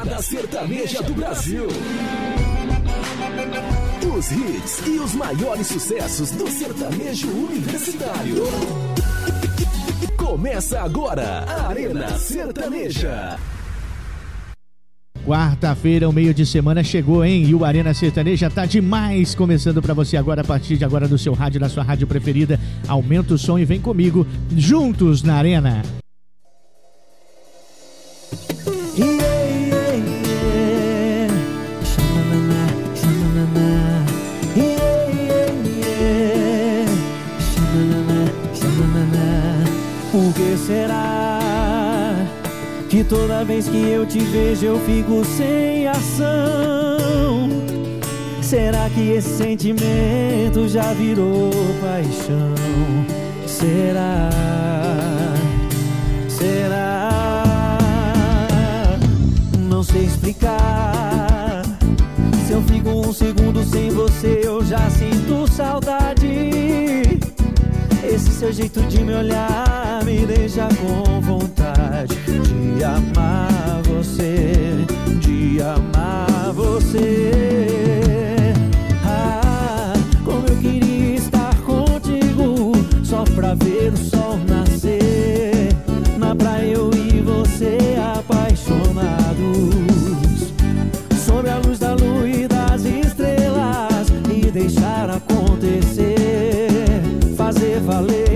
balada sertaneja do Brasil. Os hits e os maiores sucessos do sertanejo universitário. Começa agora a Arena Sertaneja. Quarta-feira, o meio de semana chegou, hein? E o Arena Sertaneja tá demais! Começando para você agora, a partir de agora, do seu rádio, da sua rádio preferida. Aumenta o som e vem comigo, juntos na Arena. Será que toda vez que eu te vejo eu fico sem ação? Será que esse sentimento já virou paixão? Será? Será? Não sei explicar. Se eu fico um segundo sem você, eu já sinto saudade. Esse seu jeito de me olhar me deixa com vontade de amar você, de amar você. Ah, como eu queria estar contigo, só pra ver o sol nascer. Na praia eu e você apaixonados, sob a luz da lua e das estrelas, e deixar acontecer, fazer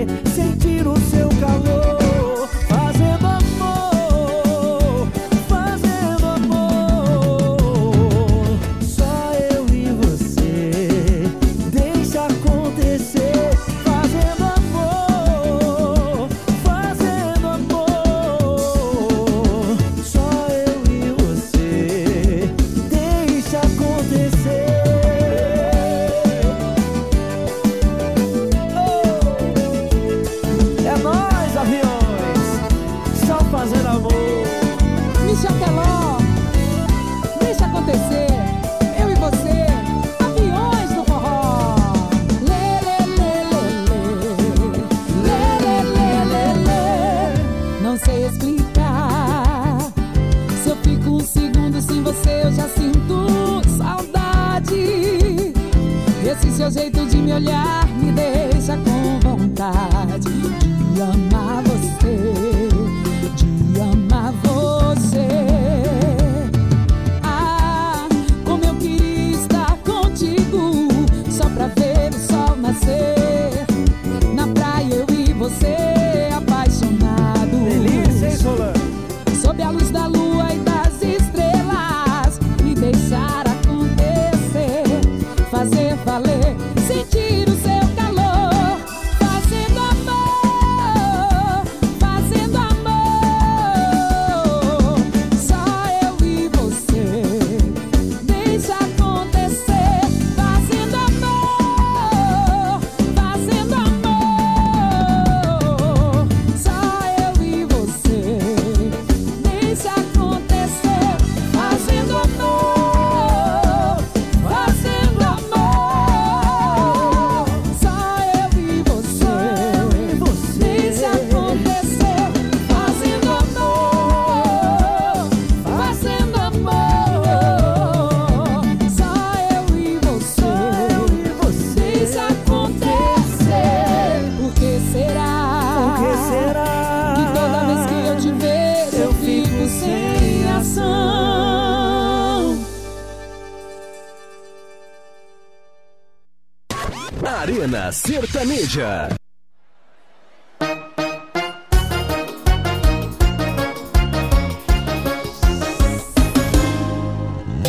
Sertaneja.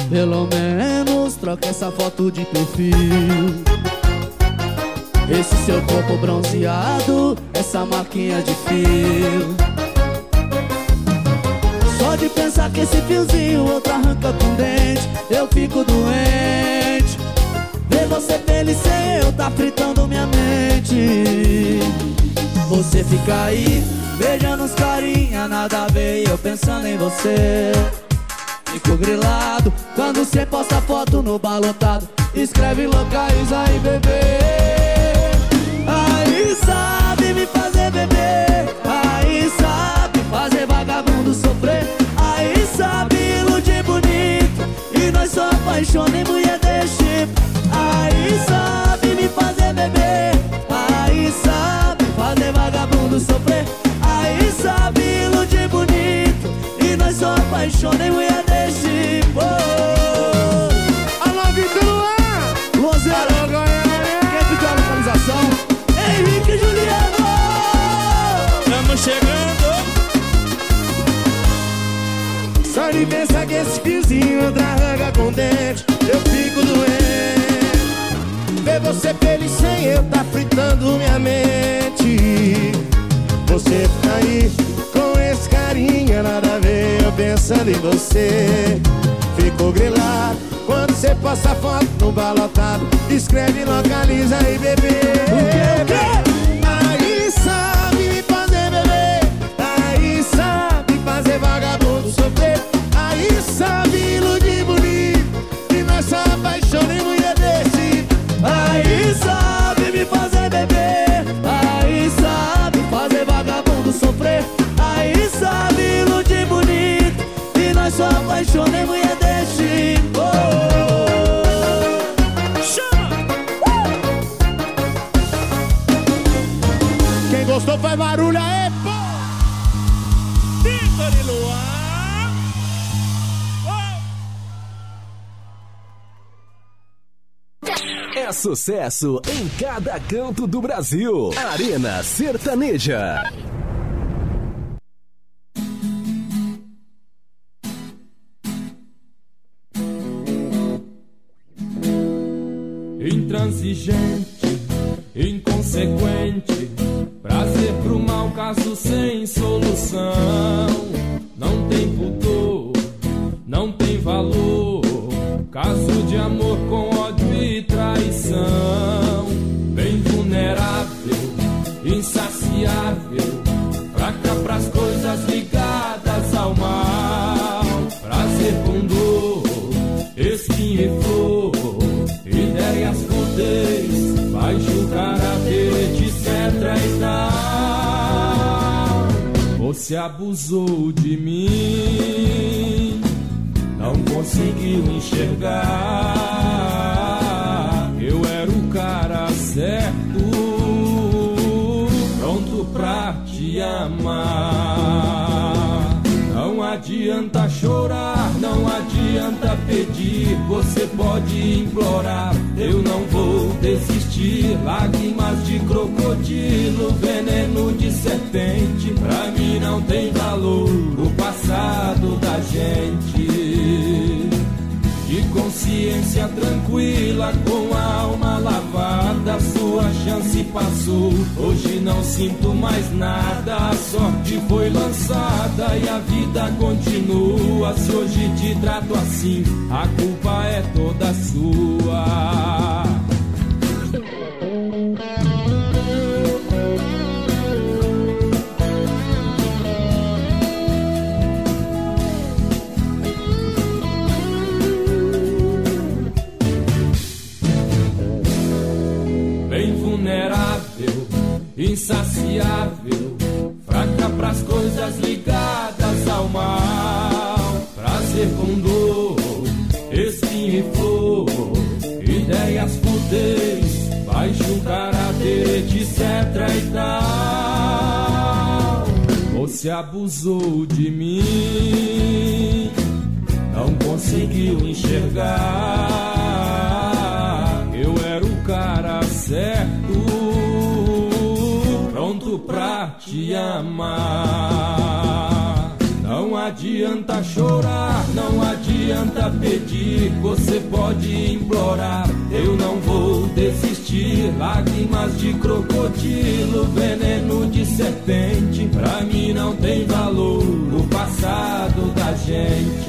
Pelo menos troca essa foto de perfil. Esse seu corpo bronzeado, essa marquinha de fio. você fica aí Beijando os carinha, nada a ver eu pensando em você. Fico grilado quando cê posta foto no balotado Escreve locais aí, bebê. Aí sabe me fazer beber Aí sabe fazer vagabundo sofrer. Aí sabe iludir bonito E nós só apaixona em mulher de chip? Aí sabe me fazer beber em mulher desse povo Alô, Vitor Luan! Luanzeira, Alô, Goiânia! quem pediu a localização? Henrique e Juliano Estamos chegando! Só de pensar que esse vizinho outra ranga com dente Eu fico doente Ver você feliz sem eu tá fritando minha mente Você tá aí com esse carinha Nada pensando em você. Fico grilado quando você posta foto no balotado Escreve, localiza e bebê. Aí sabe me fazer beber Aí sabe fazer vagabundo sofrer. Aí sabe sucesso em cada canto do Brasil. Arena Sertaneja. Intransigente, inconsequente, prazer pro mal, caso sem solução. Não tem pudor, não tem valor, caso de amor com ódio e traição. Bem vulnerável, insaciável, fraca pras coisas ligadas ao mal. Prazer com dor, espinha e flor, ideias fudez, vai julgar a ver, etc e tal. Você abusou de mim, não conseguiu enxergar. Eu era o cara certo, pronto pra te amar. Não adianta chorar, não adianta pedir, você pode implorar. Eu não vou desistir. Lágrimas de crocodilo, veneno de serpente. Pra mim não tem valor o passado da gente. Consciência tranquila, com a alma lavada, sua chance passou. Hoje não sinto mais nada, a sorte foi lançada e a vida continua. Se hoje te trato assim, a culpa é toda sua. Insaciável, fraca pras coisas ligadas ao mal. Prazer com dor, espinho e flor, ideias vai julgar a etc e tal. Você abusou de mim, não conseguiu enxergar. Te amar. Não adianta chorar, não adianta pedir, você pode implorar. Eu não vou desistir. Lágrimas de crocodilo, veneno de serpente. Pra mim não tem valor o passado da gente.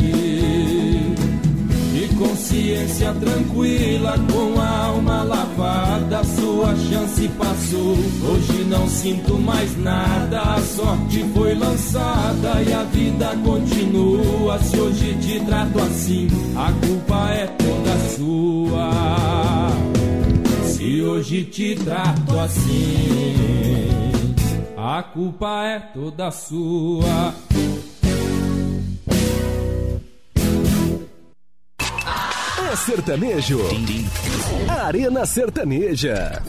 Consciência tranquila, com a alma lavada, sua chance passou. Hoje não sinto mais nada, a sorte foi lançada e a vida continua. Se hoje te trato assim, a culpa é toda sua. Se hoje te trato assim, a culpa é toda sua. É sertanejo. Arena Sertaneja.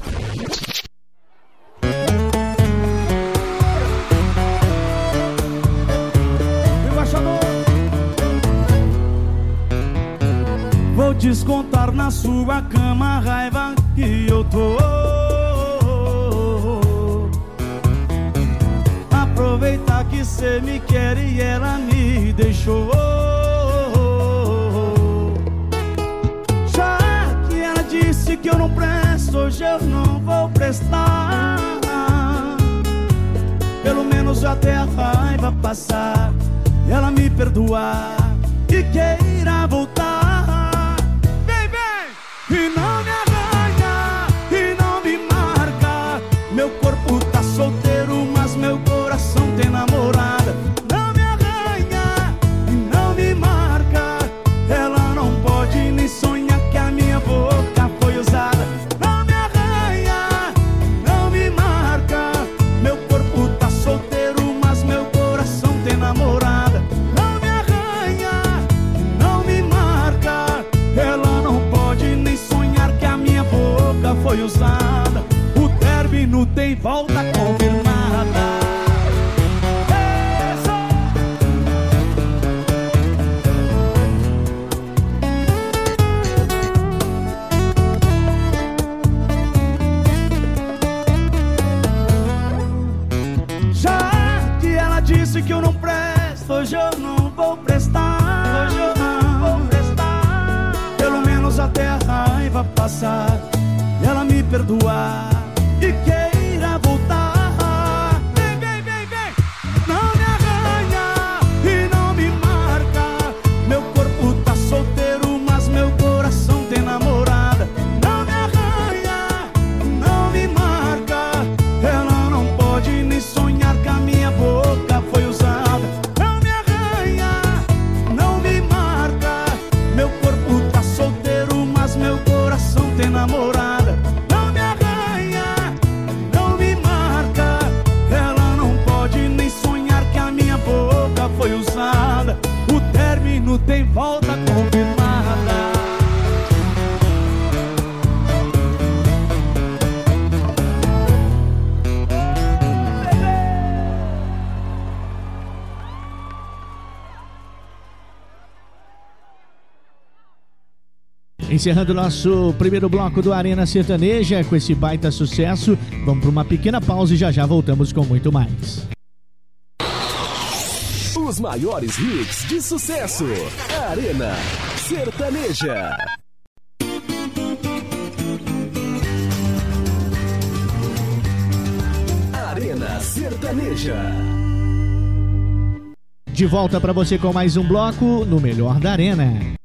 Vou descontar na sua cama a raiva que eu tô. Aproveitar que cê me quer e ela me deixou. Que eu não presto, hoje eu não vou prestar. Pelo menos até a raiva passar, ela me perdoar e queira voltar. Passar Encerrando nosso primeiro bloco do Arena Sertaneja com esse baita sucesso, vamos para uma pequena pausa e já já voltamos com muito mais. Os maiores hits de sucesso. Arena Sertaneja. Arena Sertaneja. De volta para você com mais um bloco no Melhor da Arena.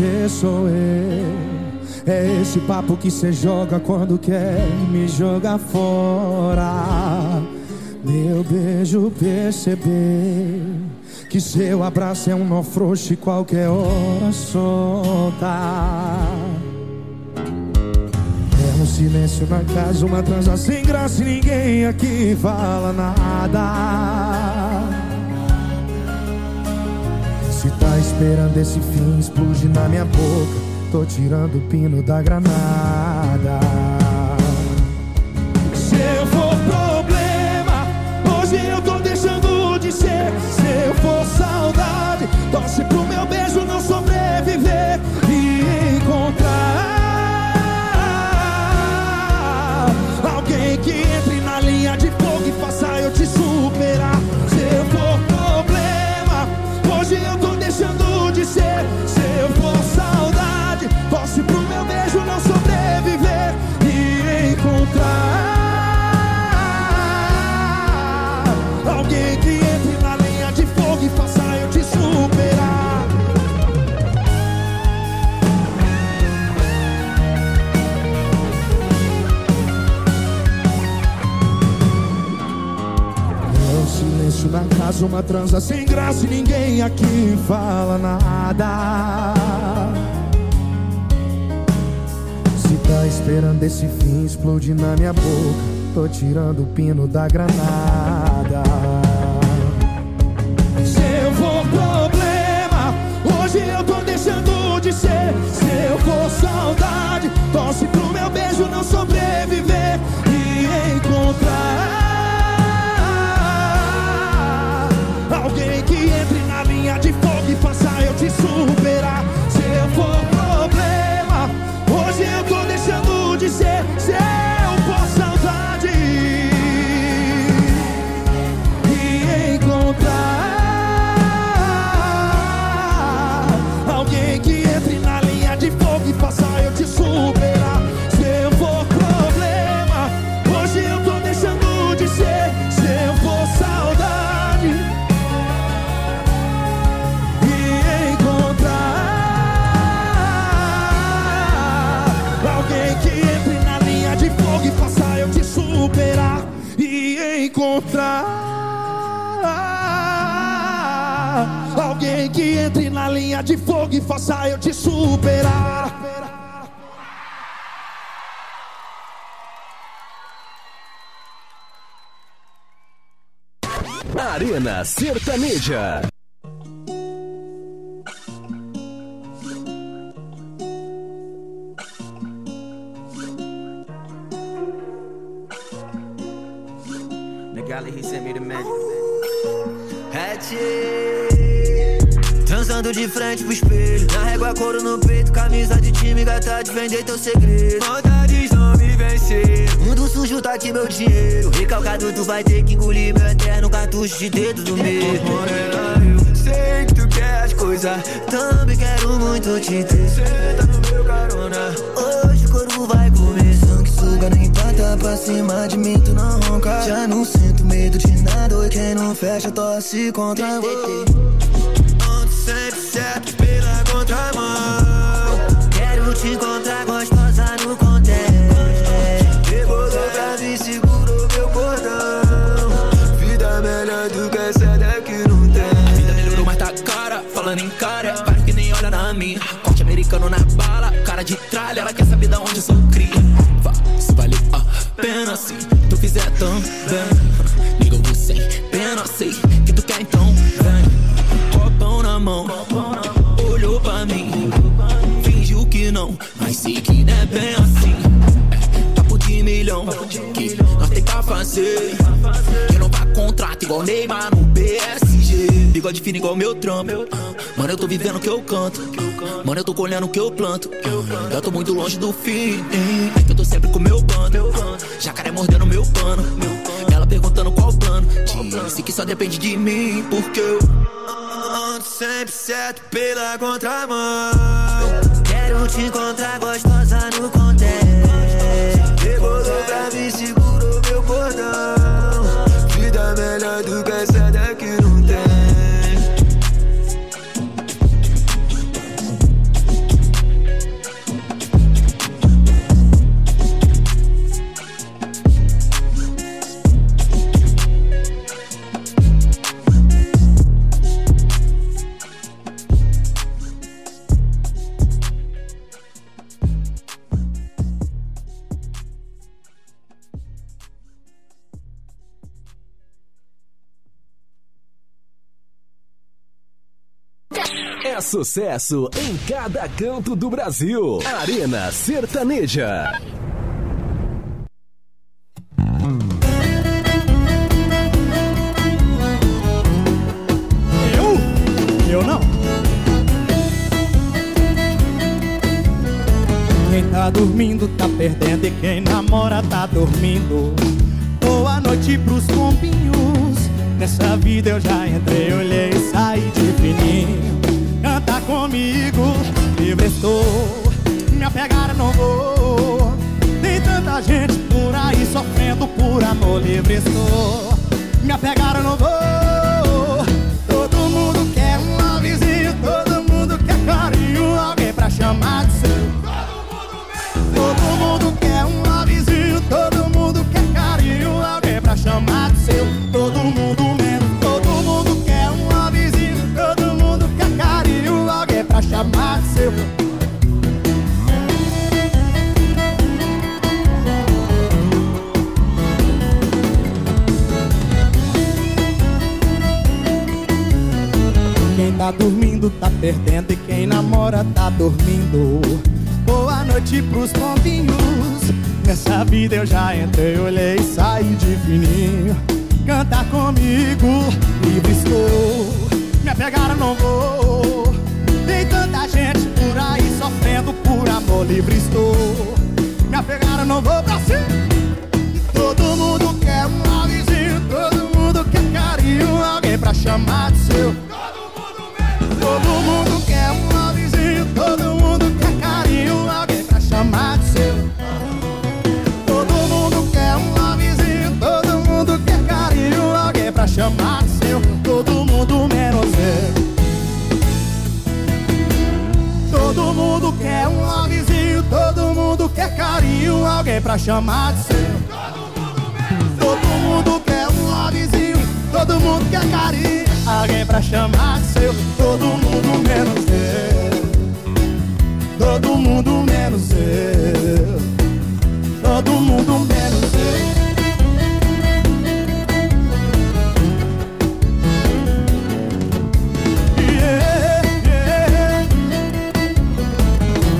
Você, sou eu. É esse papo que cê joga quando quer me jogar fora. Meu beijo perceber que seu abraço é um nó frouxo e qualquer hora solta. É um silêncio na casa, uma transa sem graça e ninguém aqui fala nada. Se tá esperando esse fim explodir na minha boca, tô tirando o pino da granada. Uma transa sem graça e ninguém aqui fala nada. Se tá esperando esse fim explodir na minha boca, tô tirando o pino da granada. Se eu for problema, hoje eu tô deixando de ser. Se eu for saudade, torce pro meu beijo não sobreviver Entre na de fogo e passar. De fogo e faça eu te superar. Arena Sertaneja. The galley, he sent me the magic. Hatch Transando de frente pro espelho. Na régua couro no peito Camisa de time, gata de vender teu segredo. Vontades não me vencer Mundo sujo tá aqui meu dinheiro. Recalcado tu vai ter que engolir Meu eterno cartucho de dedo do meio Morena, eu sei que tu quer as coisas Também quero muito te ter. Tá no meu carona. Hoje o corpo vai comer Sangue suga, não empata pra cima de mim Tu não ronca. Já não sinto medo de nada E quem não fecha torce contra você americano na bala, cara de tralha. Ela quer saber onde eu sou cria. Vá, se valeu a pena se tu fizer tão igual Neymar no PSG. Bigode fino igual meu trampo. Mano, eu tô vivendo o que eu canto. Mano, eu tô colhendo o que eu planto. Eu tô muito longe do fim. É eu tô sempre com meu bando. Jacaré mordendo meu pano. Ela perguntando qual plano. Disse que só depende de mim. Porque eu Ando sempre certo pela contramão Quero te encontrar gostosa É sucesso em cada canto do Brasil. Arena Sertaneja. Eu? Eu não. Quem tá dormindo tá perdendo e quem namora tá dormindo. Estou. Seu. Todo mundo menos eu. Todo mundo menos eu. Todo mundo menos eu.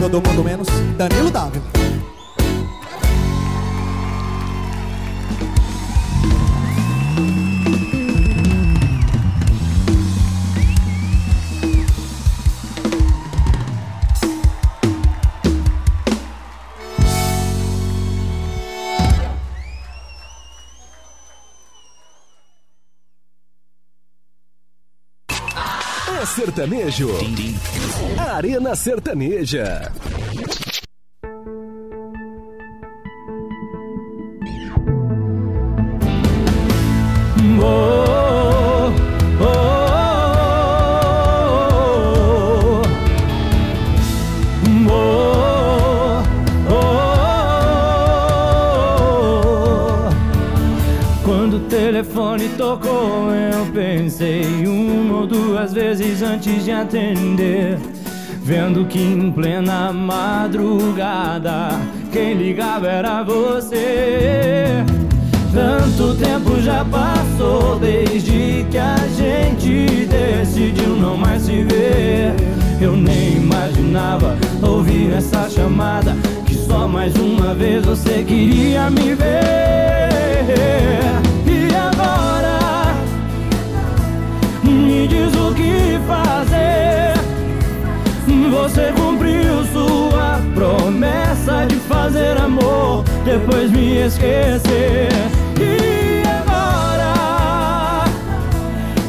Todo mundo menos Danilo Dávila. Sertanejo. Arena Sertaneja. Oh, oh, oh, oh, oh. Quando o telefone tocou, eu pensei duas vezes antes de atender. Vendo que em plena madrugada quem ligava era você. Tanto tempo já passou desde que a gente decidiu não mais se ver. Eu nem imaginava ouvir essa chamada que só mais uma vez você queria me ver. E agora diz o que fazer. Você cumpriu sua promessa de fazer amor, depois me esquecer. E agora,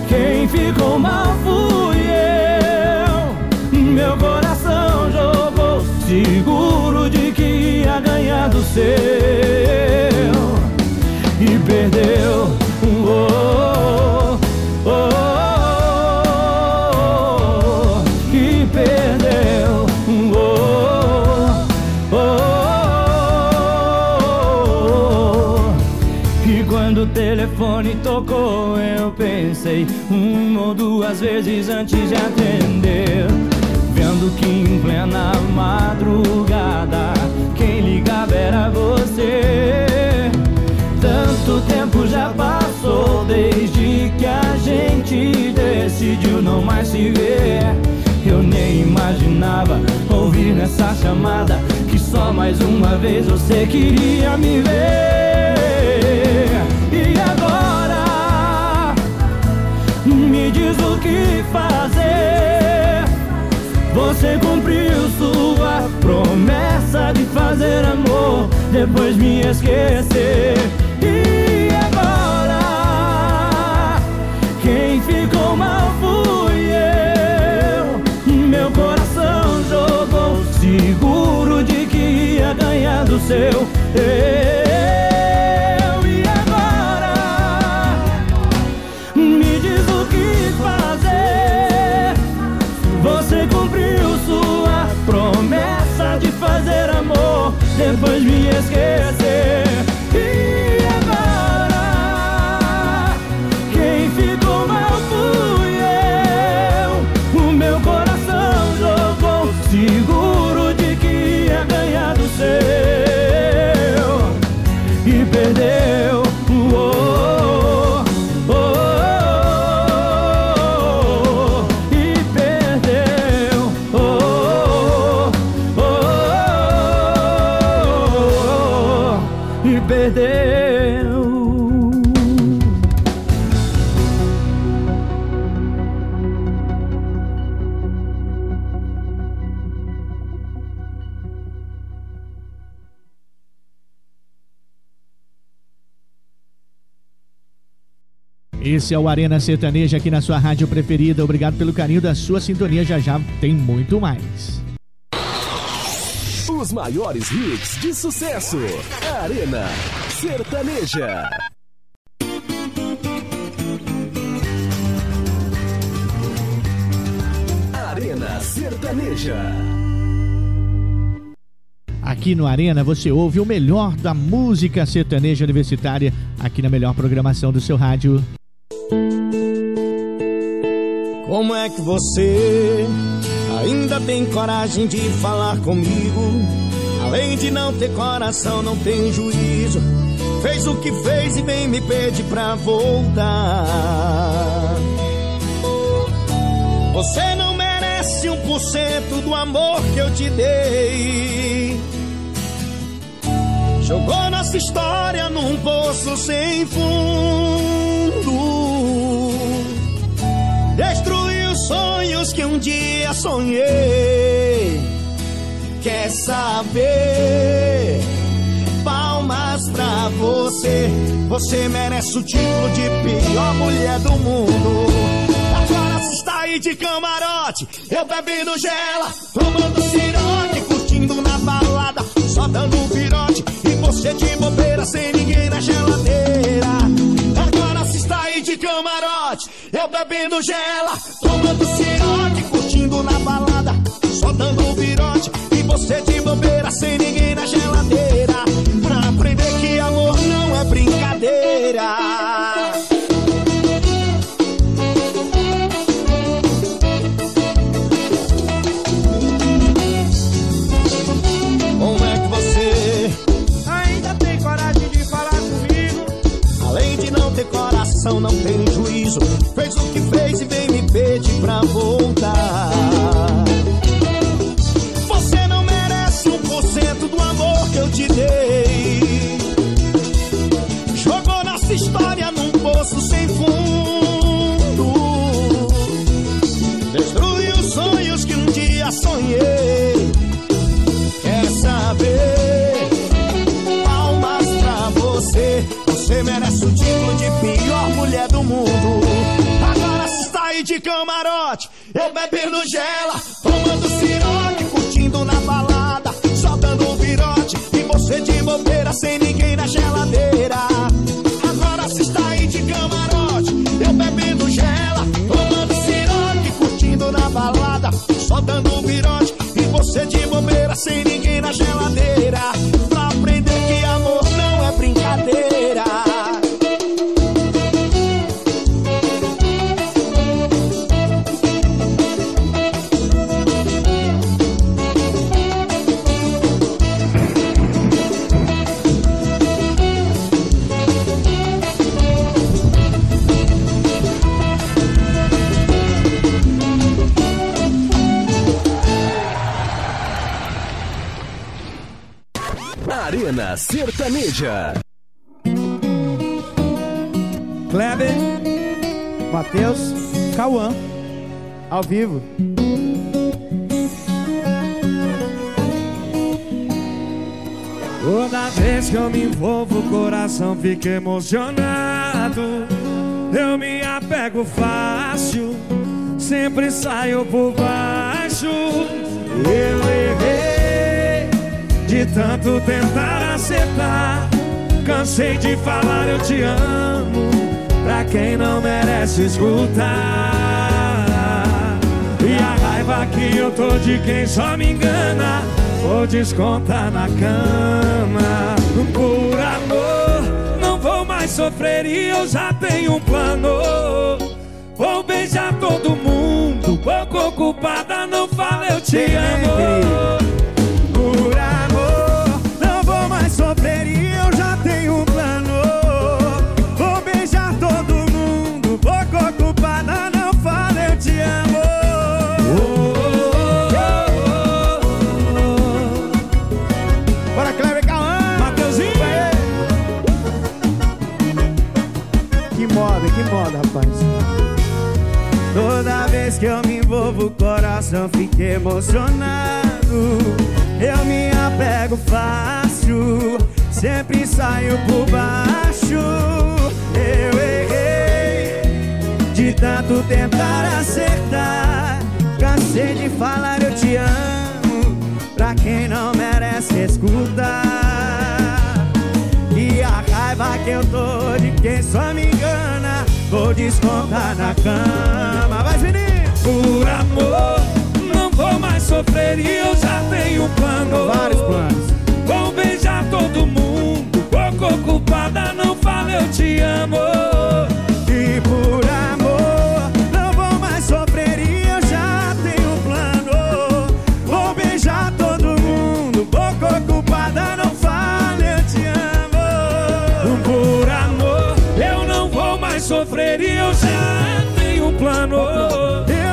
quem ficou mal fui eu. Meu coração jogou, seguro de que ia ganhar do seu. E perdeu. Quando o telefone tocou, eu pensei uma ou duas vezes antes de atender. Vendo que em plena madrugada quem ligava era você. Tanto tempo já passou desde que a gente decidiu não mais se ver. Eu nem imaginava ouvir nessa chamada que só mais uma vez você queria me ver. Que fazer. Você cumpriu sua promessa de fazer amor, depois me esquecer. E agora, quem ficou mal fui eu. Meu coração jogou, seguro de que ia ganhar do seu. Eu, fazer amor, depois me esquecer. E Esse é o Arena Sertaneja aqui na sua rádio preferida. Obrigado pelo carinho da sua sintonia. Já já tem muito mais. Os maiores hits de sucesso. Arena Sertaneja. Arena Sertaneja. Aqui no Arena você ouve o melhor da música sertaneja universitária aqui na melhor programação do seu rádio. Como é que você ainda tem coragem de falar comigo? Além de não ter coração, não tem juízo. Fez o que fez e vem me pedir pra voltar. Você não merece um por cento do amor que eu te dei. Jogou nossa história num poço sem fundo. Que um dia sonhei. Quer saber? Palmas pra você. Você merece o título de pior mulher do mundo. Agora se está aí de camarote, eu bebendo gela, tomando cirote, curtindo na balada, só dando virote. E você de bobeira, sem ninguém na geladeira. Agora se está aí de camarote, eu bebendo gela, tomando cirote, na balada, só dando um virote. E você de bobeira, sem ninguém na geladeira. Pra aprender que amor não é brincadeira. De camarote, eu bebendo gela, Sertaneja. Kleber, Matheus, Cauã, ao vivo. Toda vez que eu me envolvo, o coração fica emocionado. Eu me apego fácil, sempre saio por baixo. Eu errei de tanto tentar acertar. Cansei de falar eu te amo pra quem não merece escutar. E a raiva que eu tô de quem só me engana, vou descontar na cama. Por amor, não vou mais sofrer e eu já tenho um plano. Vou beijar todo mundo, pouco ocupada, não fala eu te amo. Coração fica emocionado. Eu me apego fácil, sempre saio por baixo. Eu errei de tanto tentar acertar. Cansei de falar eu te amo, pra quem não merece escutar. E a raiva que eu tô de quem só me engana, vou descontar na cama. Vai, menino! Por amor, sofrer e eu já tenho plano. Vários planos. Vou beijar todo mundo. Pouco ocupada, não fala eu te amo. E por amor, não vou mais sofrer e eu já tenho plano. Vou beijar todo mundo. Pouco ocupada, não fala eu te amo. Por amor, eu não vou mais sofrer e eu já tenho plano. Eu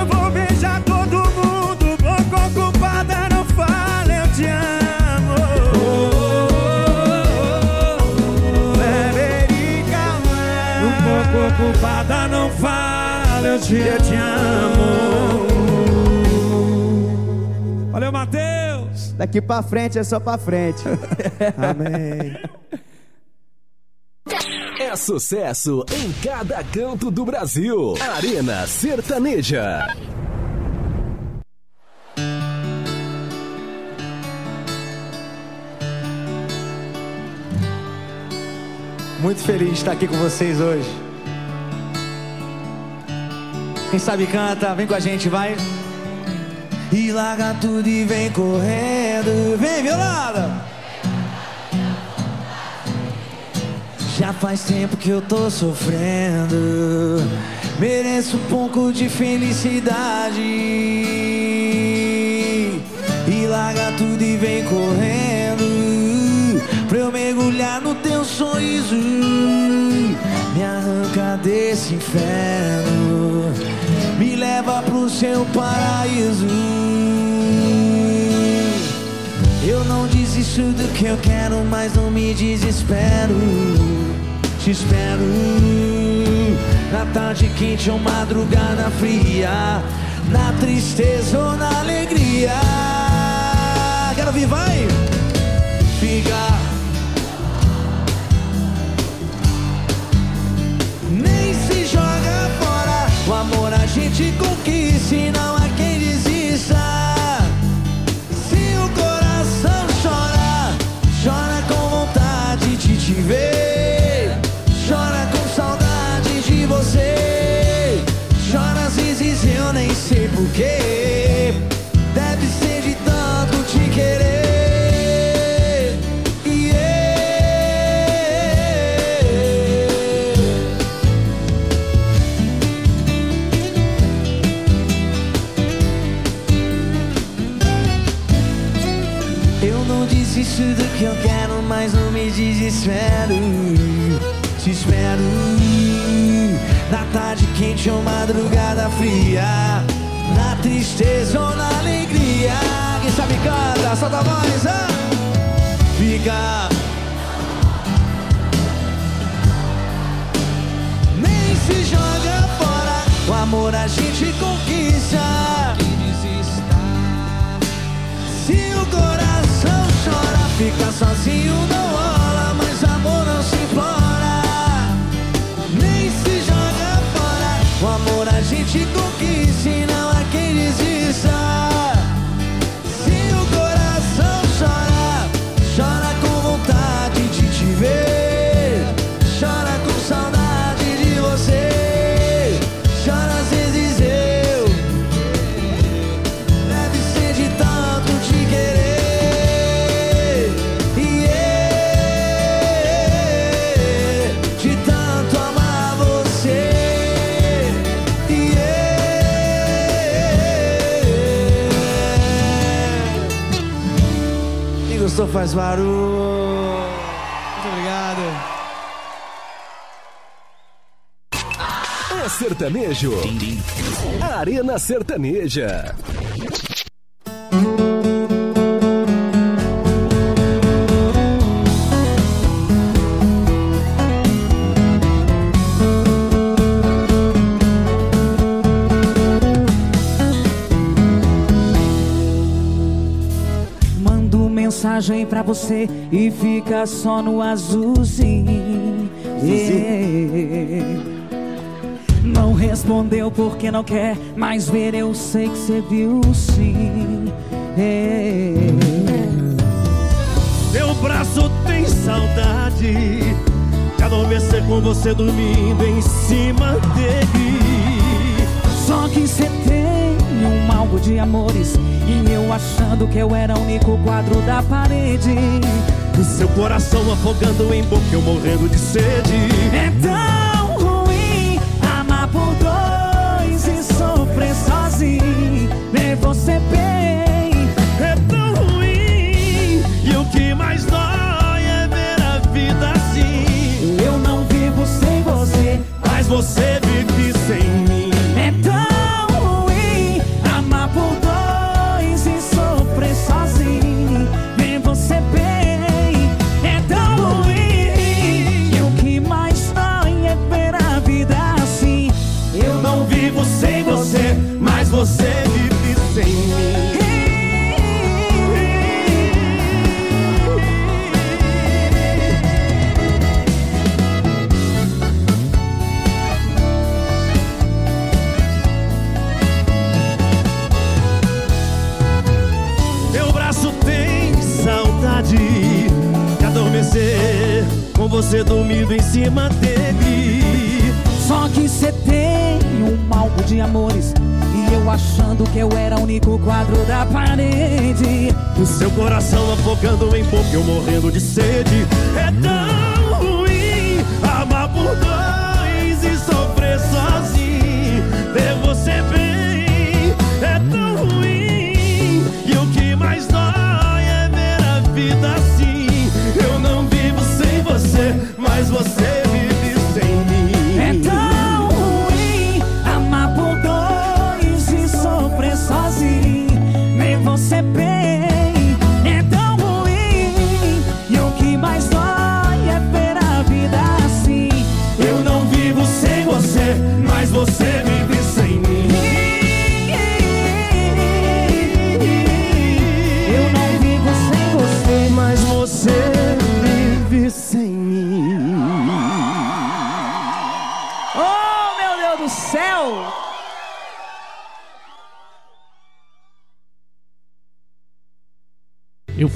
fala, eu te, eu te amo. Valeu, Matheus. Daqui pra frente é só pra frente. Amém. É sucesso em cada canto do Brasil. Arena Sertaneja. Muito feliz de estar aqui com vocês hoje. Quem sabe canta, vem com a gente, vai. E larga tudo e vem correndo. Vem, violada! Já faz tempo que eu tô sofrendo. Mereço um pouco de felicidade. E larga tudo e vem correndo. Pra eu mergulhar no teu sorriso. Me arranca desse inferno. Me leva pro seu paraíso. Eu não desisto do que eu quero, mas não me desespero. Te espero na tarde quente ou madrugada fria, na tristeza ou na alegria. Desespero. Espero na tarde quente ou madrugada fria, na tristeza ou na alegria. Quem sabe canta, solta a voz, ah! Fica. Nem se joga fora, o amor a gente conquista. Se o coração chora, fica sozinho, não rola, o amor a gente conquista e não há quem desista. Faz barulho. Muito obrigado. É sertanejo. Arena Sertaneja. Mensagem pra você e fica só no azulzinho. Yeah. Não respondeu porque não quer mais ver, eu sei que você viu sim. Yeah. Meu braço tem saudade de adormecer com você dormindo em cima dele. Só que você tem um algo de amores E eu achando que eu era o único quadro da parede Seu coração afogando em boca, eu morrendo de sede. É tão ruim amar por dois e sofrer sozinho Ver você bem É tão ruim, e o que mais dói é ver a vida assim. Eu não vivo sem você Mas você vive você vive sem mim. Meu braço tem saudade de adormecer com você dormindo em cima dele. Só que você tem um palco de amores eu achando que eu era o único quadro da parede O seu coração afogando em boca, eu morrendo de sede. É tão ruim amar por dois e sofrer sozinho. Ver você bem é tão ruim. E o que mais dói é ver a vida assim. Eu não vivo sem você, mas você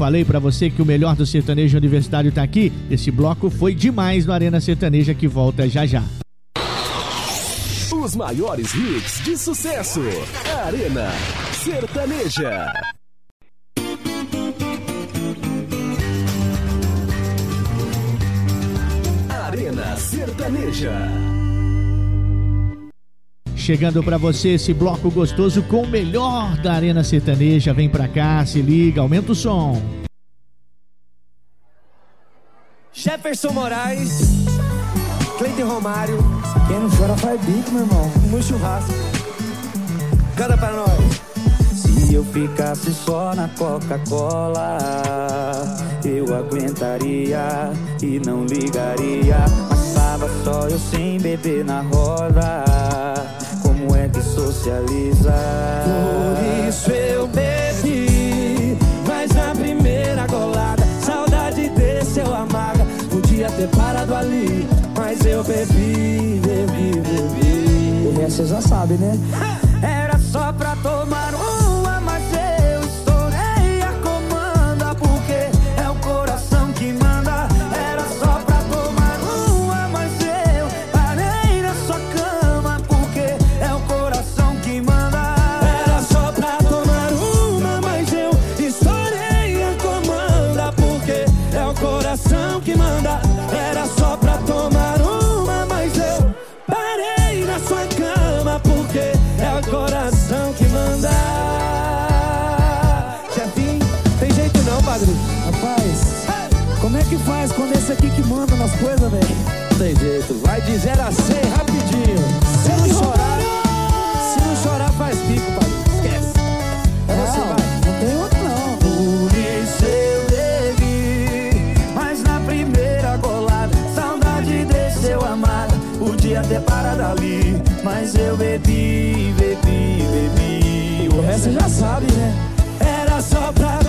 falei pra você que o melhor do sertanejo universitário tá aqui. Esse bloco foi demais no Arena Sertaneja que volta já já. Os maiores hits de sucesso. Arena Sertaneja. Arena Sertaneja. Chegando pra você esse bloco gostoso com o melhor da Arena Sertaneja. Vem pra cá, se liga, aumenta o som. Jefferson Moraes, Cleiton Romário, Quem não chora faz bico, meu irmão. no churrasco. Canta pra nós. Se eu ficasse só na Coca-Cola, eu aguentaria e não ligaria. Passava só eu sem beber na roda. Que socializa? Por isso eu bebi, mas na primeira golada, saudade desse eu amarga. Podia ter parado ali, mas eu bebi, bebi, bebi. Resto você já sabe, né? Era só pra tomar uma, mas como é que faz quando esse aqui que manda nas coisas, velho? Não tem jeito, vai de 0 a 100 rapidinho. Se não chorar, se não chorar faz bico, padre. Esquece. É você, vai. não tem outro não. Por isso eu bebi, Mas na primeira golada, saudade desse eu amada. podia ter parado ali. Mas eu bebi, bebi, bebi. O resto você já sabe, né? Era só pra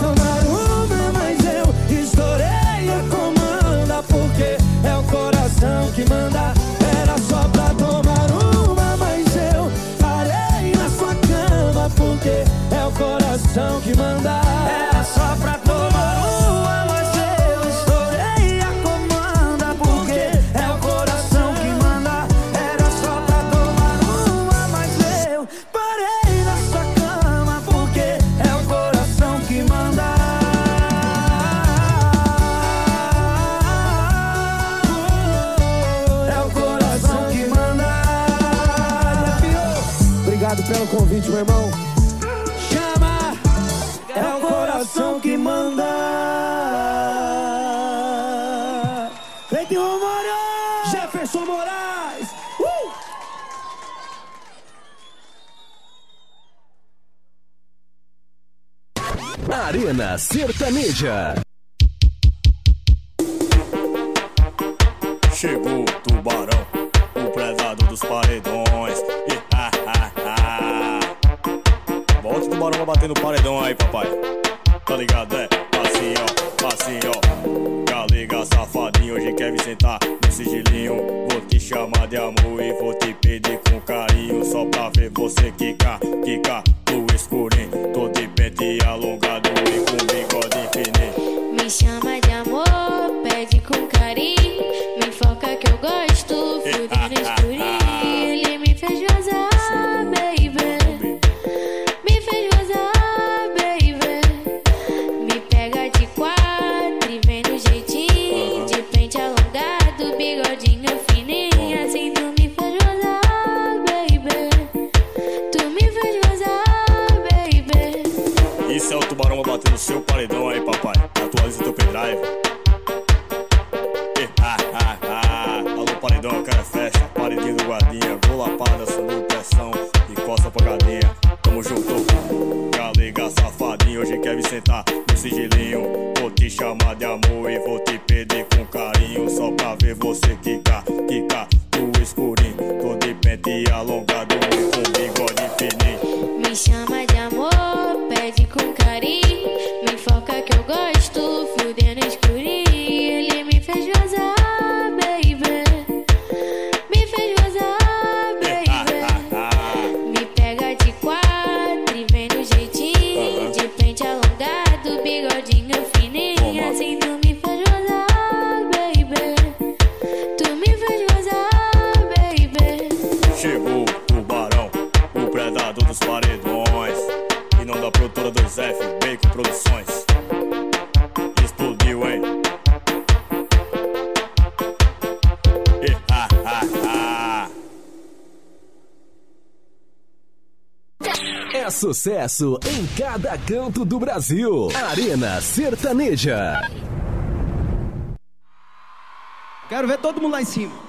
que manda. Era só pra tomar uma, mas eu parei na sua cama, porque é o coração que manda. Arena Sertaneja. Chegou o tubarão, o prezado dos paredões. E, ah, ah, ah. Bota o tubarão pra bater no paredão aí, papai. Tá ligado, é? Assim, ó, assim, ó. Galega safadinho, hoje quer me sentar no sigilinho. Vou te chamar de amor e vou te pedir com carinho. Só pra ver você quicar, quicar Esse é o tubarão batendo seu paredão aí, papai. Atualiza teu pendrive. Sucesso em cada canto do Brasil. Arena Sertaneja. Quero ver todo mundo lá em cima.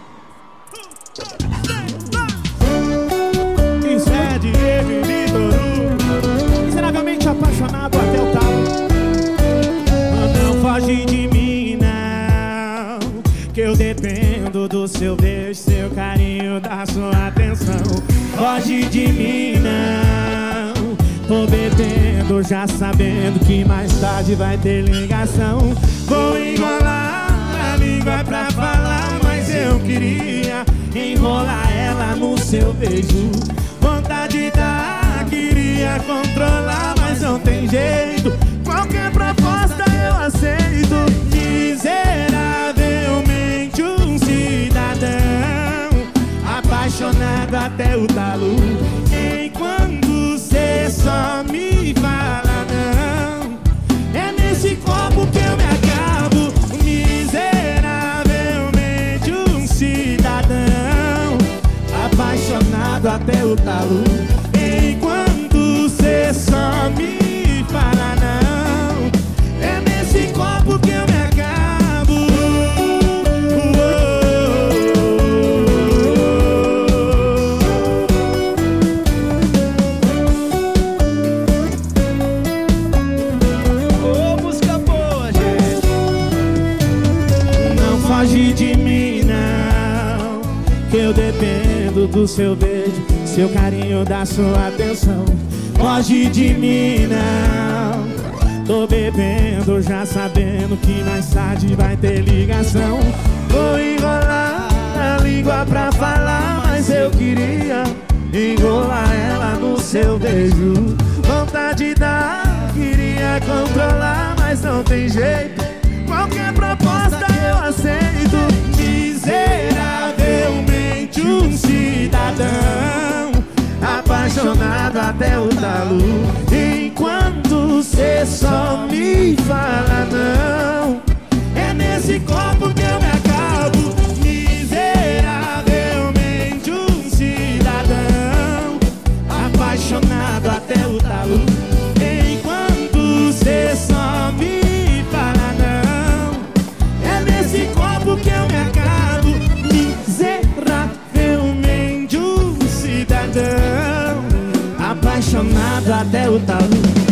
Já sabendo que mais tarde vai ter ligação Vou enrolar a língua pra falar, mas eu queria enrolar ela no seu beijo. Vontade dá, queria controlar, mas não tem jeito. Qualquer proposta eu aceito. Miseravelmente um cidadão apaixonado até o talo. Até o talo. Seu beijo, seu carinho, da sua atenção. Foge de mim, não. Tô bebendo, já sabendo que mais tarde vai ter ligação. Vou enrolar a língua pra falar, mas eu queria enrolar ela no seu beijo. Vontade dá, queria controlar, mas não tem jeito. Cidadão apaixonado até o talo. Enquanto cê só me fala não, é nesse copo que até o talo.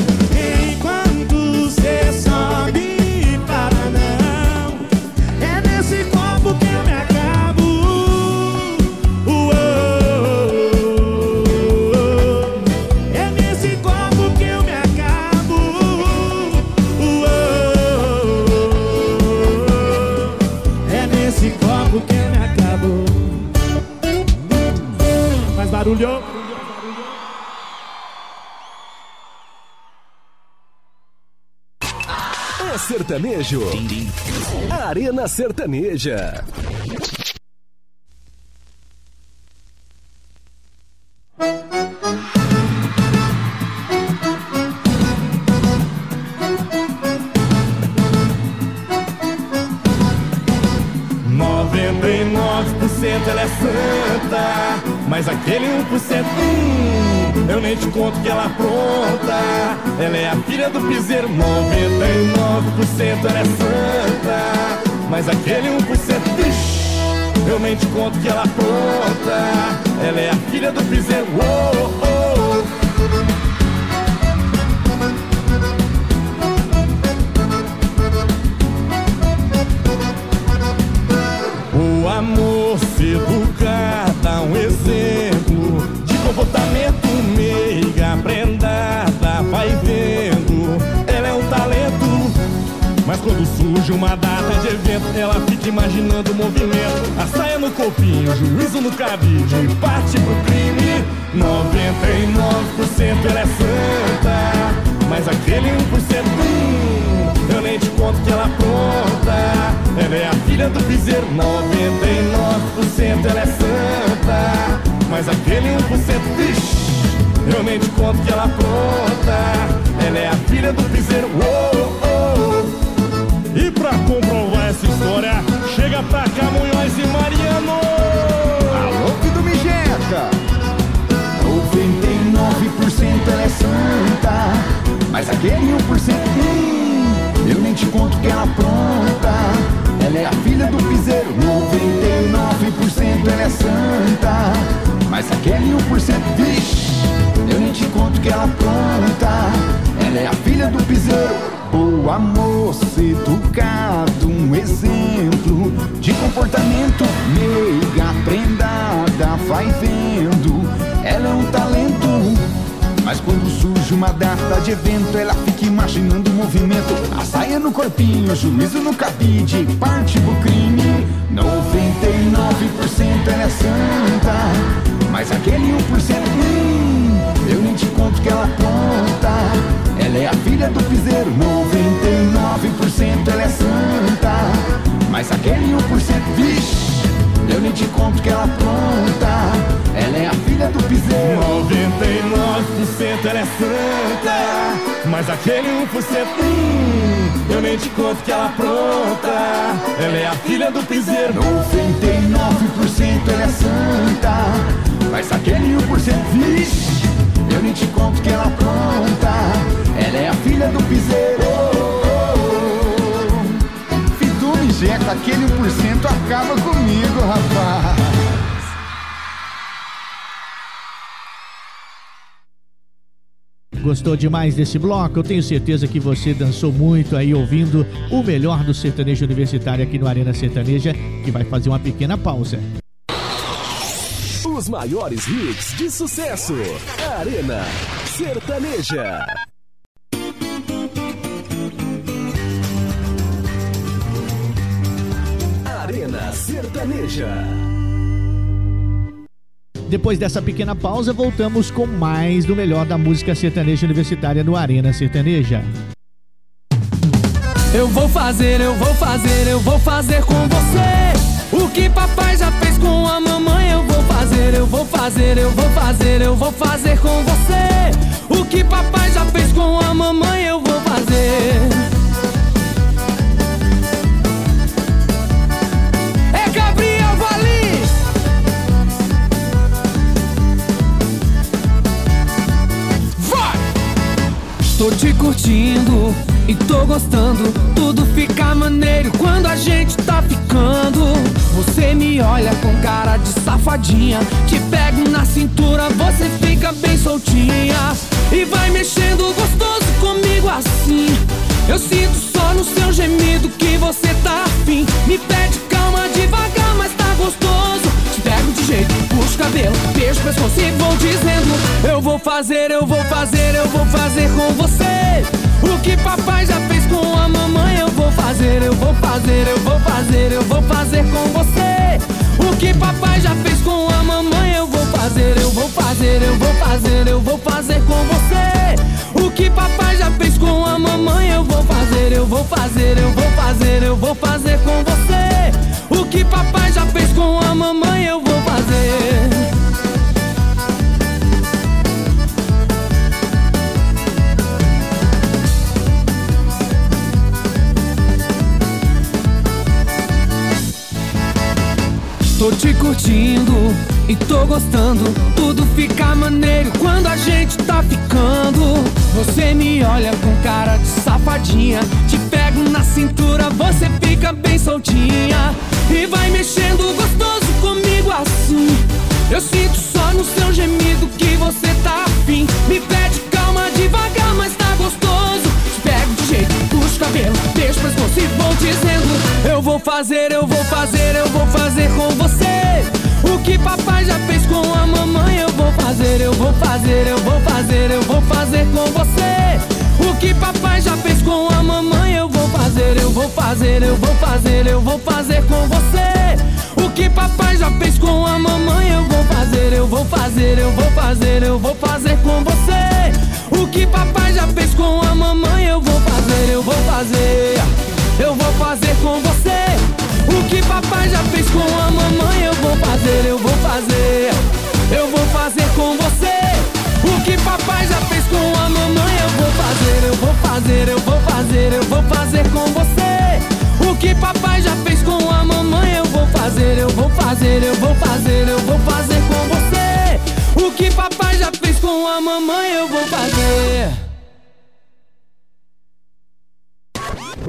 Sertanejo. Arena Sertaneja. Filha do piseiro, 99% ela é santa, mas aquele 1%, vixe. Eu nem te conto que ela apronta Ela é a filha do piseiro. 99% ela é santa. Mas aquele 1% hum, Eu nem te conto que ela apronta Ela é a filha do piseiro. 99% ela é santa. Mas aquele 1% vixe Eu nem te conto que ela apronta Ela é a filha do piseiro Fidu Mijeca, aquele 1% acaba comigo, rapaz Gostou demais desse bloco? Eu tenho certeza que você dançou muito aí ouvindo o melhor do sertanejo universitário aqui no Arena Sertaneja, que vai fazer uma pequena pausa. Os maiores hits de sucesso. Arena Sertaneja. Arena Sertaneja. Depois dessa pequena pausa, voltamos com mais do melhor da música sertaneja universitária no Arena Sertaneja. Eu vou fazer, eu vou fazer, eu vou fazer com você. O que papai já fez com a mamãe, eu vou fazer, eu vou fazer, eu vou fazer, eu vou fazer com você. O que papai já fez com a mamãe, eu vou fazer. Tô te curtindo e tô gostando. Tudo fica maneiro quando a gente tá ficando. Você me olha com cara de safadinha. Te pego na cintura, você fica bem soltinha. E vai mexendo gostoso comigo assim. Eu sinto só no seu gemido que você tá afim. Me pede calma devagar, mas tá gostoso. Te pego de jeito, puxo o cabelo, beijo pescoço e vou dizendo: Eu vou fazer, eu vou fazer, eu vou fazer com você. O que papai já fez com a mamãe, eu vou fazer, eu vou fazer, eu vou fazer, eu vou fazer com você. O que papai já fez com a mamãe, eu vou fazer, eu vou fazer, eu vou fazer, eu vou fazer com você. O que papai já fez com a mamãe, eu vou fazer, eu vou fazer, eu vou fazer, eu vou fazer com você. Que papai já fez com a mamãe, eu vou fazer. Tô te curtindo e tô gostando. Tudo fica maneiro quando a gente tá ficando. Você me olha com cara de safadinha. Te pego na cintura, você fica bem soltinha. E vai mexendo gostoso comigo assim. Eu sinto só no seu gemido que você tá afim. Me pede calma devagar, mas tá gostoso. Te pego de jeito, puxo o cabelo, deixo o pescoço e vou dizendo: Eu vou fazer, eu vou fazer, eu vou fazer com você. O que papai já fez com a mamãe, eu vou fazer, eu vou fazer, eu vou fazer, eu vou fazer com você. O que papai já fez com a mamãe, fazer, eu vou fazer, eu vou fazer, eu vou fazer com você. O que papai já fez com a mamãe, eu vou fazer, eu vou fazer, eu vou fazer, eu vou fazer com você. O que papai já fez com a mamãe, eu vou fazer, eu vou fazer, eu vou fazer com você. O que papai já fez com a mamãe, eu vou fazer, eu vou fazer, eu vou fazer com você. O que papai já fez com a mamãe, eu vou fazer, eu vou fazer, eu vou fazer, eu vou fazer com você. O que papai já fez com a mamãe, eu vou fazer, eu vou fazer, eu vou fazer, eu vou fazer com você. O que papai já fez com a mamãe, eu vou fazer.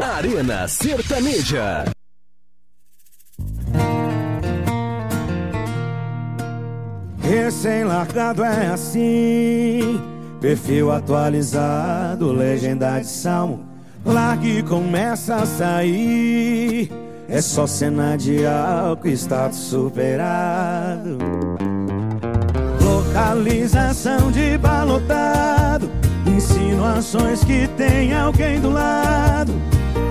Arena Sertaneja. Recém-largado é assim, perfil atualizado, legenda de salmo. Lá que começa a sair, é só cena de álcool, status superado. Localização de balotado, insinuações que tem alguém do lado.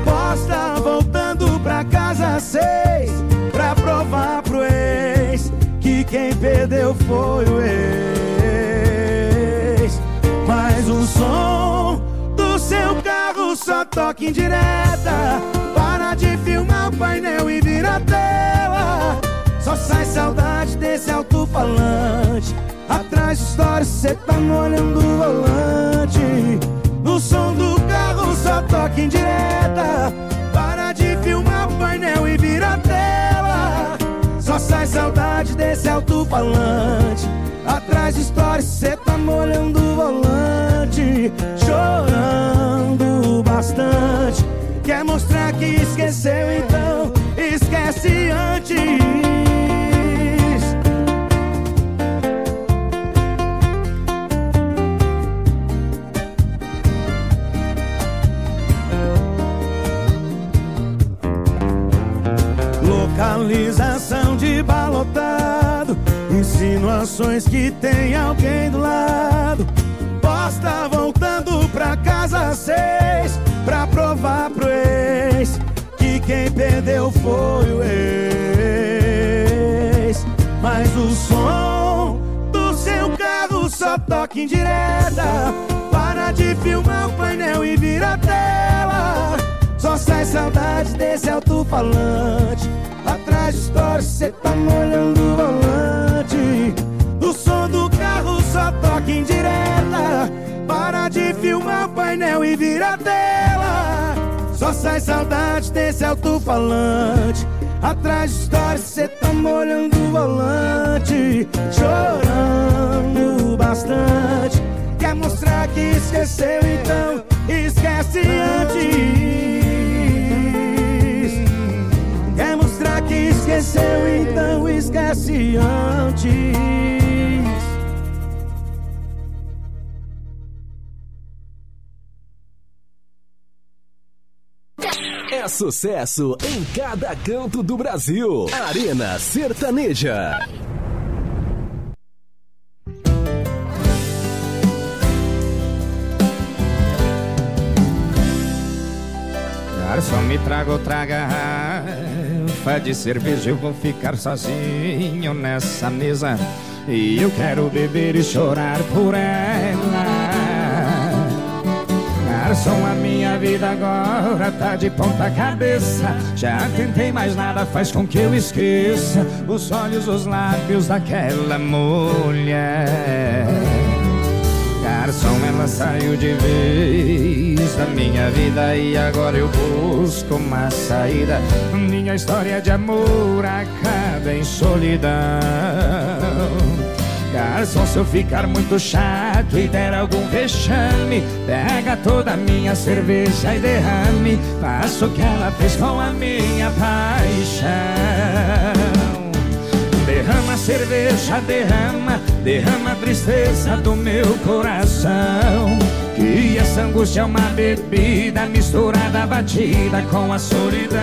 Posta voltando pra casa seis, pra provar pro ex que quem perdeu foi o ex. Mas o som do seu carro só toca em direta. Para de filmar o painel e vira tela. Só sai saudade desse alto-falante. Atrás de história, cê tá molhando o volante. No som do carro só toca em direta. Sai saudade desse alto-falante. Atrás de história, cê tá molhando o volante. Chorando bastante. Quer mostrar que esqueceu, então esquece antes. Localização de balotado. Insinuações que tem alguém do lado. Posta voltando pra casa seis Pra provar pro ex Que quem perdeu foi o ex. Mas o som do seu carro só toca em direta. Para de filmar o painel e vira tela. Só sai saudade desse alto-falante história, cê tá molhando o volante. O som do carro só toca em direta. Para de filmar o painel e vira a tela. Só sai saudade desse alto-falante. Atrás de história, cê tá molhando o volante. Chorando bastante. Quer mostrar que esqueceu, então esquece antes. Esqueceu, então esquece antes. É sucesso em cada canto do Brasil. Arena Sertaneja. Garçom, me traga outra garrafa de cerveja. Eu vou ficar sozinho nessa mesa. E eu quero beber e chorar por ela. Garçom, a minha vida agora tá de ponta cabeça. Já tentei, mas nada faz com que eu esqueça os olhos, os lábios daquela mulher. Garçom, ela saiu de vez da minha vida e agora eu busco uma saída. Minha história de amor acaba em solidão. Garçom, se eu ficar muito chato e der algum vexame, pega toda a minha cerveja e derrame. Faça o que ela fez com a minha paixão. Derrama cerveja, derrama, derrama a tristeza do meu coração. Que essa angústia é uma bebida misturada, batida com a solidão.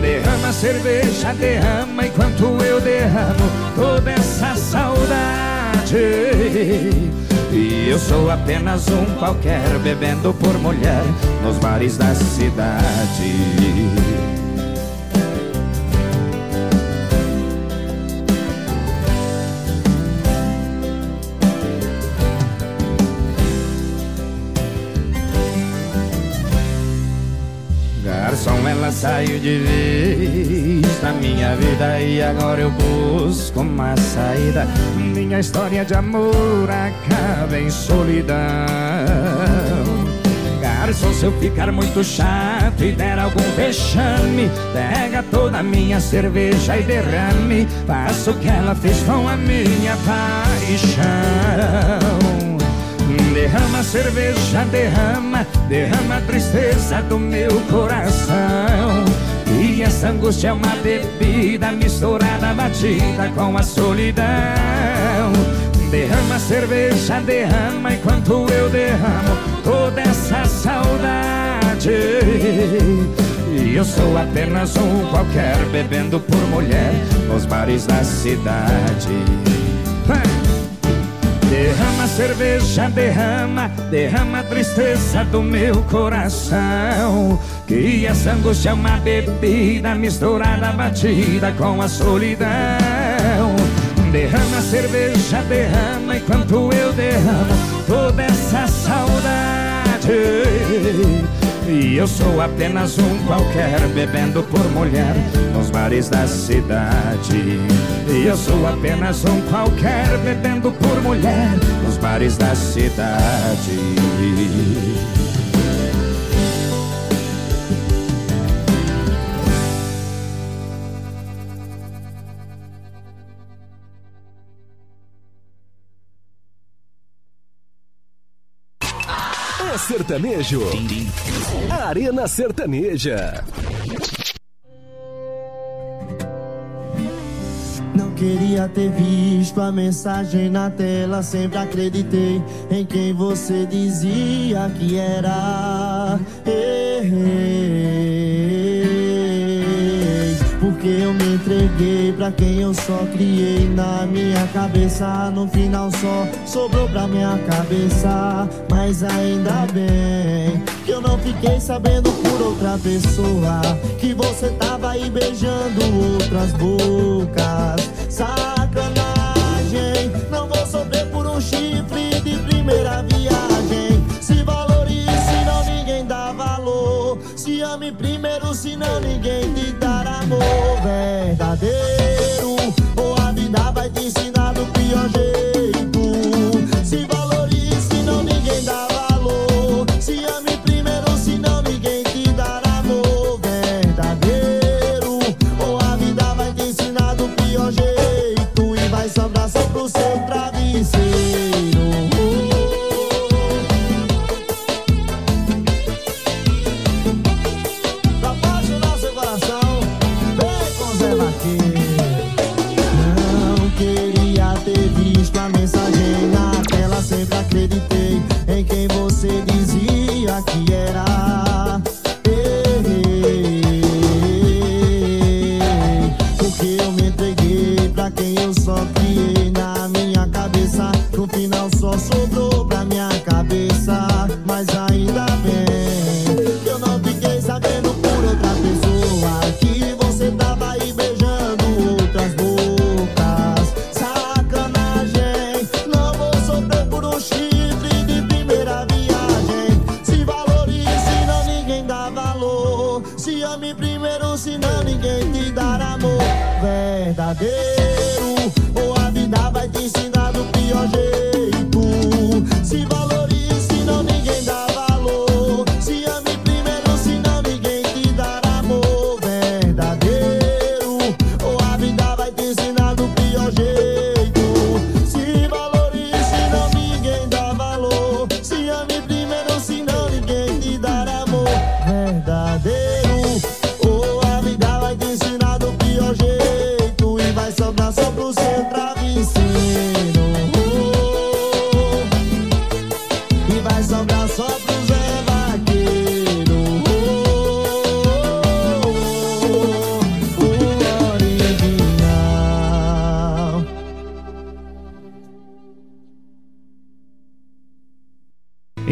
Derrama cerveja, derrama enquanto eu derramo toda essa saudade. E eu sou apenas um qualquer bebendo por mulher nos bares da cidade. Saiu de vez da minha vida e agora eu busco uma saída. Minha história de amor acaba em solidão. Garçom, se eu ficar muito chato e der algum vexame, pega toda a minha cerveja e derrame. Faça o que ela fez com a minha paixão. Derrama cerveja, derrama, derrama a tristeza do meu coração. E essa angústia é uma bebida misturada, batida com a solidão. Derrama cerveja, derrama enquanto eu derramo toda essa saudade. E eu sou apenas um qualquer bebendo por mulher nos bares da cidade. Derrama cerveja, derrama, derrama a tristeza do meu coração. Que essa angústia é uma bebida misturada, batida com a solidão. Derrama cerveja, derrama enquanto eu derramo toda essa saudade. E eu sou apenas um qualquer bebendo por mulher nos bares da cidade. E eu sou apenas um qualquer bebendo por mulher nos bares da cidade. Sertanejo. Arena Sertaneja. Não queria ter visto a mensagem na tela. Sempre acreditei em quem você dizia que era. Errei. Eu me entreguei pra quem eu só criei na minha cabeça. No final só sobrou pra minha cabeça. Mas ainda bem que eu não fiquei sabendo por outra pessoa. Que você tava aí beijando outras bocas. Sacanagem, não vou sofrer por um chifre de primeira viagem. Se valorize, senão ninguém dá valor. Se ame primeiro, senão ninguém amor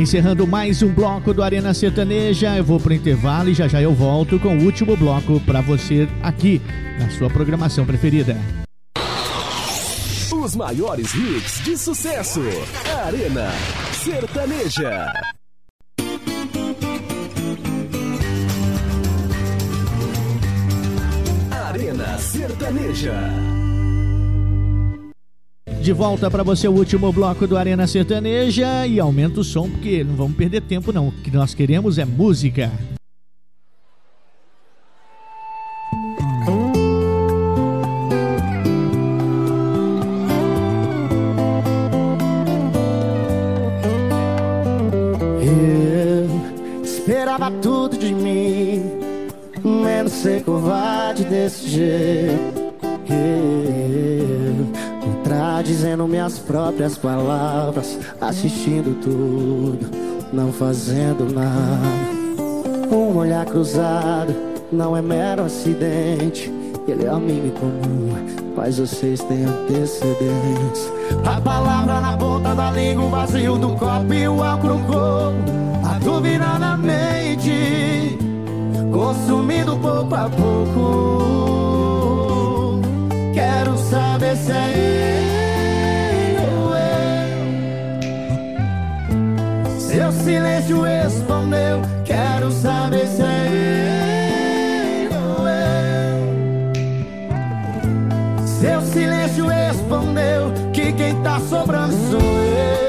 encerrando mais um bloco do Arena Sertaneja. Eu vou pro intervalo e já já eu volto com o último bloco para você aqui na sua programação preferida. Os maiores hits de sucesso. Arena Sertaneja. De volta para você o último bloco do Arena Sertaneja e aumenta o som porque não vamos perder tempo não. O que nós queremos é música. Eu esperava tudo de mim, menos ser covarde desse jeito. Contradizendo minhas próprias palavras, assistindo tudo, não fazendo nada. Um olhar cruzado não é mero acidente. Ele é amigo comum, mas vocês têm antecedentes. A palavra na ponta da língua, o vazio do copo e o álcool no corpo. A dúvida na mente, consumindo pouco a pouco. Quero saber se é silêncio respondeu. Quero saber se é ele ou eu. Seu silêncio respondeu que quem tá sobrando sou eu.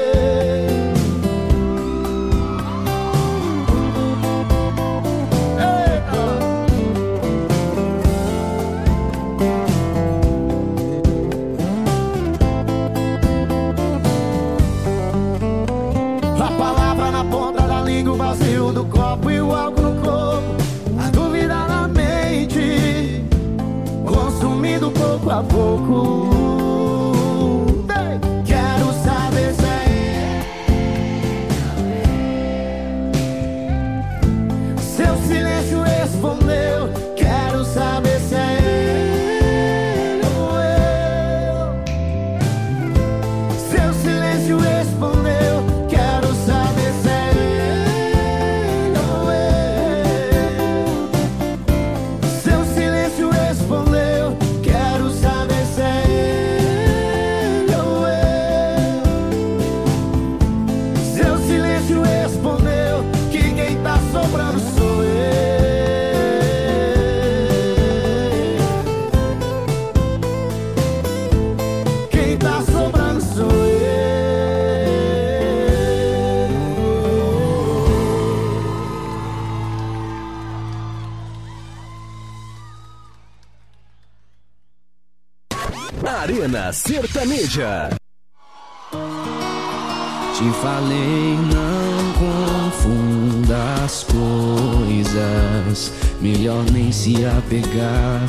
Pouco Arena Sertaneja. Te falei, não confunda as coisas. Melhor nem se apegar.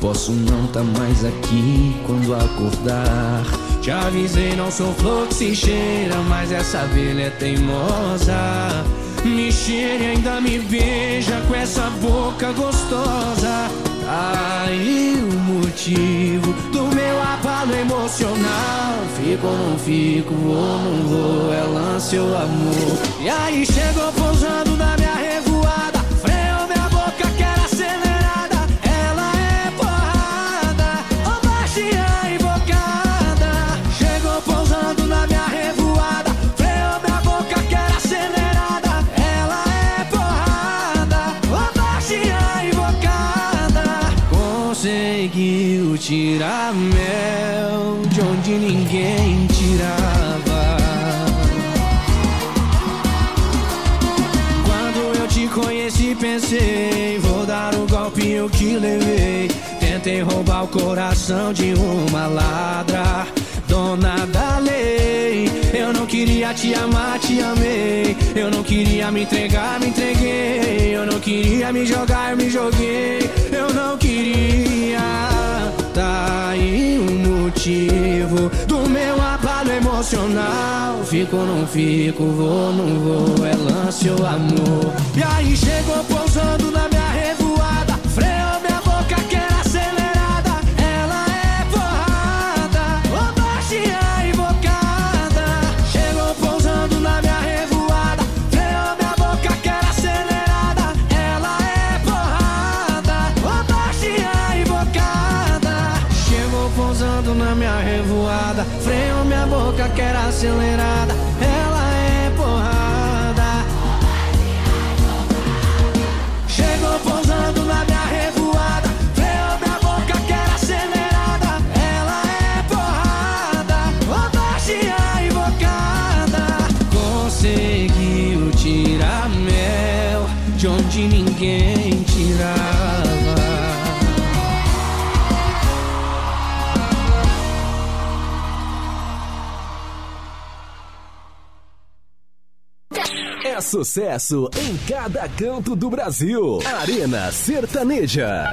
Posso não tá mais aqui quando acordar. Te avisei, não sou flor que se cheira, mas essa abelha é teimosa. Me cheira e ainda me beija com essa boca gostosa. Aí o motivo do meu abalo emocional. Fico ou não fico, vou ou não vou, é lance ou amor. E aí chegou pousando na tirar mel de onde ninguém tirava. Quando eu te conheci, pensei, vou dar o golpe eu que levei. Tentei roubar o coração de uma ladra, dona da lei. Eu não queria te amar, te amei. Eu não queria me entregar, me entreguei. Eu não queria me jogar, me joguei. Eu não queria. O motivo do meu abalo emocional. Fico ou não fico, vou ou não vou, é lance ou amor. E aí chegou pousando na minha boca, quer acelerada. Sucesso em cada canto do Brasil. Arena Sertaneja.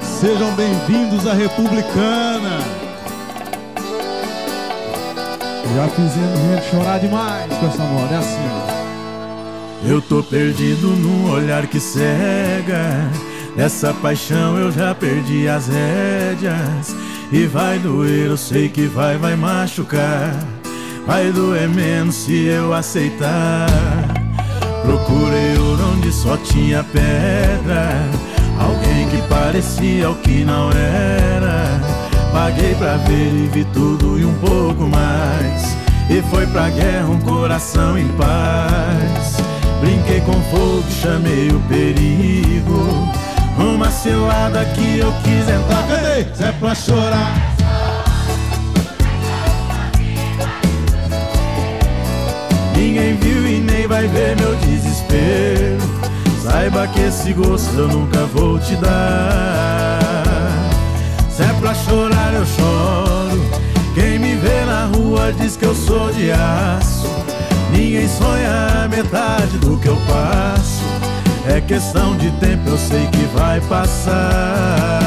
Sejam bem-vindos à Republicana. Já fizemos gente chorar demais com essa moda, é assim. Eu tô perdido num olhar que cega. Nessa paixão eu já perdi as rédeas. E vai doer, eu sei que vai, vai machucar. Vai doer menos se eu aceitar. Procurei ouro onde só tinha pedra. Alguém que parecia o que não era. Paguei pra ver e vi tudo e um pouco mais. E foi pra guerra um coração em paz. Brinquei com fogo, chamei o perigo. Uma cilada que eu quis entrar. Cadê? É pra chorar. Ninguém viu e nem vai ver meu desespero. Saiba que esse gosto eu nunca vou te dar. Se é pra chorar, eu choro. Quem me vê na rua diz que eu sou de aço. Ninguém sonha a metade do que eu passo. É questão de tempo, eu sei que vai passar.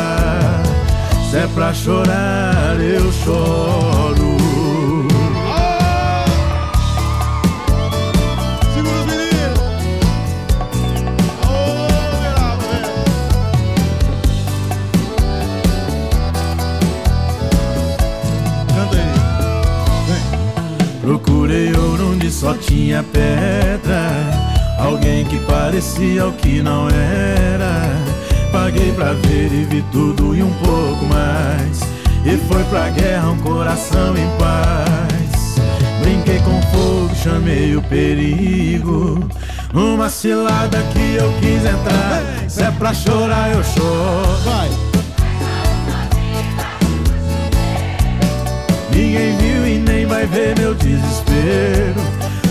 Se é pra chorar, eu choro. Segura os meninos. Canta aí. Procurei ouro onde só tinha pedra. Alguém que parecia o que não era. Paguei pra ver e vi tudo e um pouco mais. E foi pra guerra um coração em paz. Brinquei com fogo, chamei o perigo. Uma cilada que eu quis entrar. Se é pra chorar, eu choro. Vai. Ninguém viu e nem vai ver meu desespero.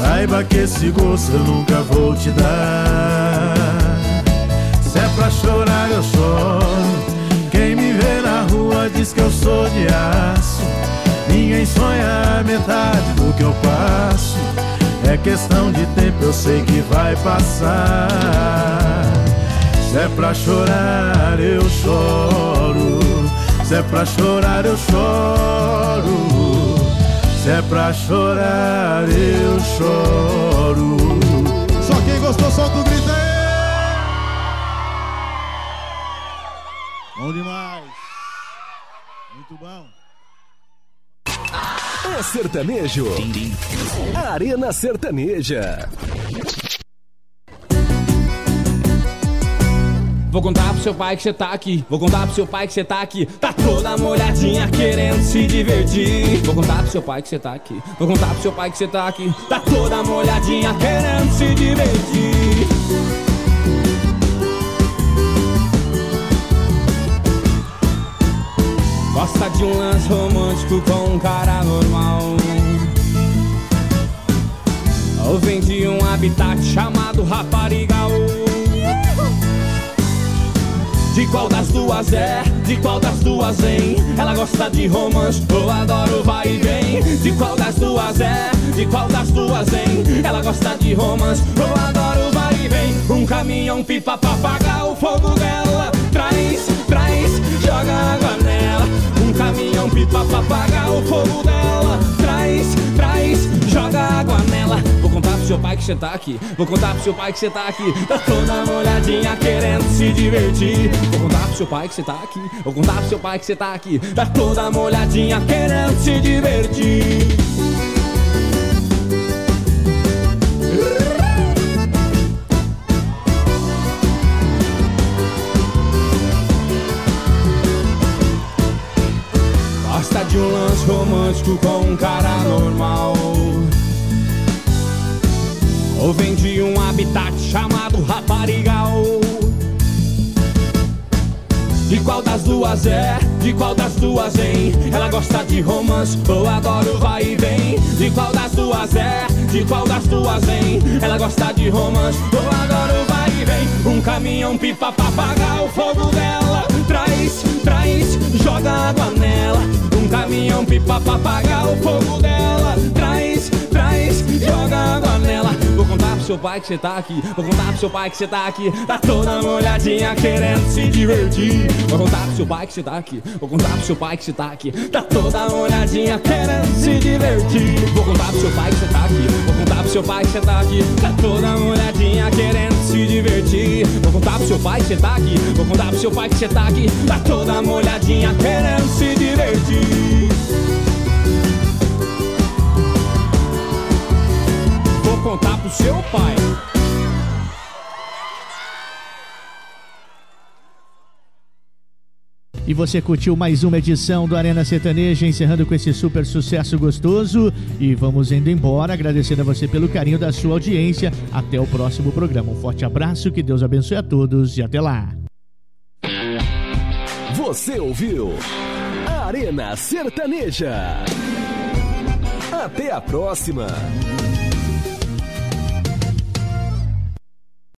Saiba que esse gosto eu nunca vou te dar. Se é pra chorar, eu choro. Quem me vê na rua diz que eu sou de aço. Ninguém sonha a metade do que eu passo. É questão de tempo, eu sei que vai passar. Se é pra chorar, eu choro. Se é pra chorar, eu choro. Se é pra chorar, eu choro. Só quem gostou, solta o grito aí. Bom demais. Muito bom. É sertanejo. Arena Sertaneja. Vou contar pro seu pai que você tá aqui. Vou contar pro seu pai que você tá aqui. Tá toda molhadinha querendo se divertir. Vou contar pro seu pai que você tá aqui. Vou contar pro seu pai que você tá aqui. Tá toda molhadinha querendo se divertir. Gosta de um lance romântico com um cara normal. Ou vem de um habitat chamado raparigal. De qual das duas é? De qual das duas vem? Ela gosta de romance, eu adoro vai e vem. De qual das duas é? De qual das duas vem? Ela gosta de romance, eu adoro vai e vem. Um caminhão pipa pra apagar o fogo dela. Traz, traz, joga água nela. Um caminhão pipa pra apagar o fogo dela. Seu pai que você tá aqui. Vou contar pro seu pai que você tá aqui. Tá toda molhadinha querendo se divertir. Vou contar pro seu pai que você tá aqui. Vou contar pro seu pai que você tá aqui. Tá toda molhadinha querendo se divertir. Gosta de um lance romântico com um cara normal. Vem de um habitat chamado raparigal. De qual das duas é? De qual das duas vem? Ela gosta de romance ou adora o vai e vem? De qual das duas é? De qual das duas vem? Ela gosta de romance ou adora o vai e vem? Um caminhão pipa pra apagar o fogo dela. Traz, traz, joga água nela. Um caminhão pipa pra apagar o fogo dela. Traz, traz, joga água nela. Vou contar pro seu pai que você tá aqui. Vou contar pro seu pai que você tá aqui. Tá toda molhadinha querendo se divertir. Vou contar pro seu pai que você tá aqui. Vou contar pro seu pai que você tá aqui. Tá toda molhadinha querendo se divertir. Vou contar pro seu pai que você tá aqui. Vou contar pro seu pai que você tá aqui. Tá toda molhadinha querendo se divertir. Vou contar pro seu pai que você tá aqui. Vou contar pro seu pai que você tá aqui. Tá toda molhadinha querendo se divertir. Contar pro seu pai. E você curtiu mais uma edição do Arena Sertaneja, encerrando com esse super sucesso gostoso. E vamos indo embora, agradecendo a você pelo carinho da sua audiência. Até o próximo programa. Um forte abraço, que Deus abençoe a todos e até lá. Você ouviu Arena Sertaneja. Até a próxima.